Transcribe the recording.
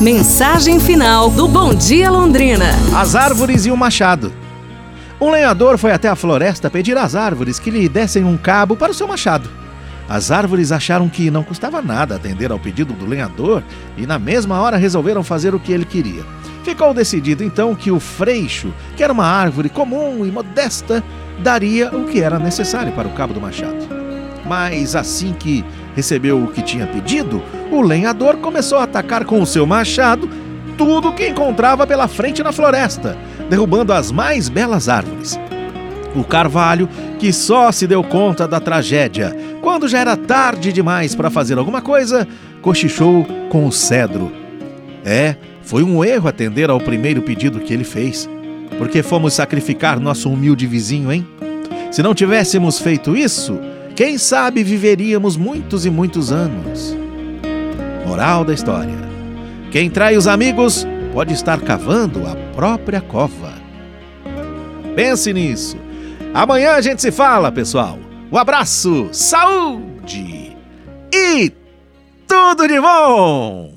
Mensagem final do Bom Dia Londrina. As árvores e o machado. Um lenhador foi até a floresta pedir às árvores que lhe dessem um cabo para o seu machado. As árvores acharam que não custava nada atender ao pedido do lenhador e, na mesma hora, resolveram fazer o que ele queria. Ficou decidido então que o freixo, que era uma árvore comum e modesta, daria o que era necessário para o cabo do machado. Mas assim que recebeu o que tinha pedido, o lenhador começou a atacar com o seu machado tudo que encontrava pela frente na floresta, derrubando as mais belas árvores. O carvalho, que só se deu conta da tragédia quando já era tarde demais para fazer alguma coisa, cochichou com o cedro. É, foi um erro atender ao primeiro pedido que ele fez. Porque fomos sacrificar nosso humilde vizinho, hein? Se não tivéssemos feito isso, quem sabe viveríamos muitos e muitos anos. Moral da história: quem trai os amigos pode estar cavando a própria cova. Pense nisso. Amanhã a gente se fala, pessoal. Um abraço, saúde e tudo de bom!